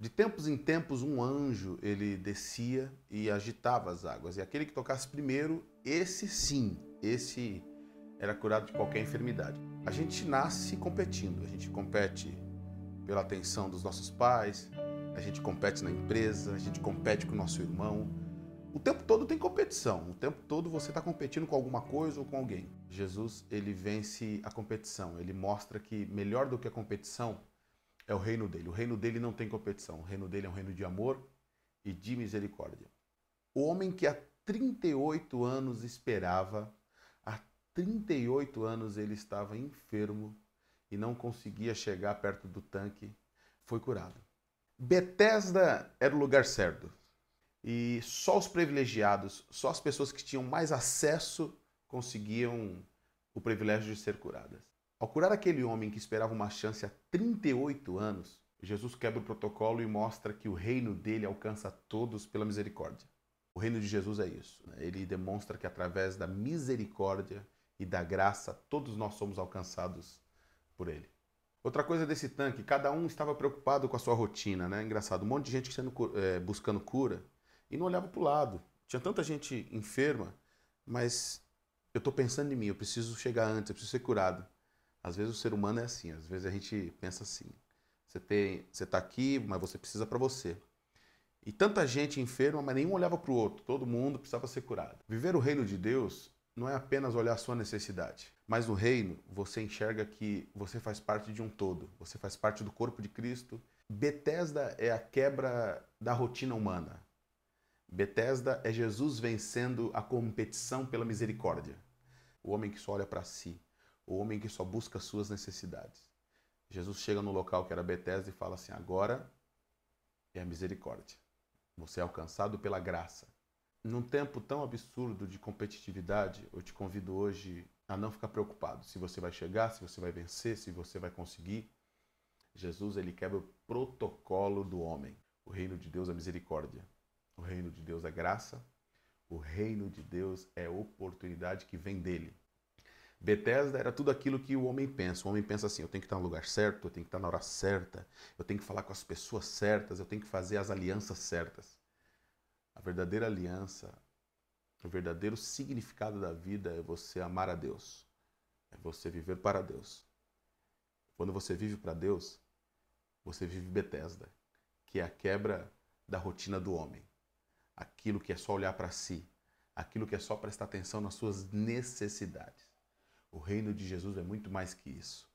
De tempos em tempos, um anjo ele descia e agitava as águas. E aquele que tocasse primeiro, esse sim, esse era curado de qualquer enfermidade. A gente nasce competindo, a gente compete pela atenção dos nossos pais, a gente compete na empresa, a gente compete com o nosso irmão. O tempo todo tem competição, o tempo todo você está competindo com alguma coisa ou com alguém. Jesus, ele vence a competição, ele mostra que melhor do que a competição é o reino dele. O reino dele não tem competição, o reino dele é um reino de amor e de misericórdia. O homem que há 38 anos esperava, há 38 anos ele estava enfermo e não conseguia chegar perto do tanque, foi curado. Betesda era o lugar certo. E só os privilegiados, só as pessoas que tinham mais acesso conseguiam o privilégio de ser curadas. Ao curar aquele homem que esperava uma chance há 38 anos, Jesus quebra o protocolo e mostra que o reino dele alcança todos pela misericórdia. O reino de Jesus é isso. Né? Ele demonstra que através da misericórdia e da graça todos nós somos alcançados por ele. Outra coisa desse tanque, cada um estava preocupado com a sua rotina, né? Engraçado, um monte de gente sendo, é, buscando cura e não olhava para o lado. Tinha tanta gente enferma, mas eu estou pensando em mim, eu preciso chegar antes, eu preciso ser curado. Às vezes o ser humano é assim, às vezes a gente pensa assim. Você tem, você está aqui, mas você precisa para você. E tanta gente enferma, mas nenhum olhava para o outro. Todo mundo precisava ser curado. Viver o reino de Deus não é apenas olhar a sua necessidade, mas no reino você enxerga que você faz parte de um todo, você faz parte do corpo de Cristo. Betesda é a quebra da rotina humana. Betesda é Jesus vencendo a competição pela misericórdia. O homem que só olha para si, o homem que só busca suas necessidades. Jesus chega no local que era Betesda e fala assim: agora é a misericórdia. Você é alcançado pela graça. Num tempo tão absurdo de competitividade, eu te convido hoje a não ficar preocupado se você vai chegar, se você vai vencer, se você vai conseguir. Jesus ele quebra o protocolo do homem. O reino de Deus é misericórdia. O reino de Deus é graça. O reino de Deus é oportunidade que vem dele. Bethesda era tudo aquilo que o homem pensa. O homem pensa assim: eu tenho que estar no lugar certo, eu tenho que estar na hora certa, eu tenho que falar com as pessoas certas, eu tenho que fazer as alianças certas. A verdadeira aliança, o verdadeiro significado da vida é você amar a Deus, é você viver para Deus. Quando você vive para Deus, você vive Bethesda, que é a quebra da rotina do homem. Aquilo que é só olhar para si, aquilo que é só prestar atenção nas suas necessidades. O reino de Jesus é muito mais que isso.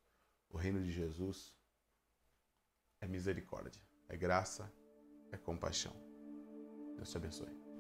O reino de Jesus é misericórdia, é graça, é compaixão. Deus te abençoe.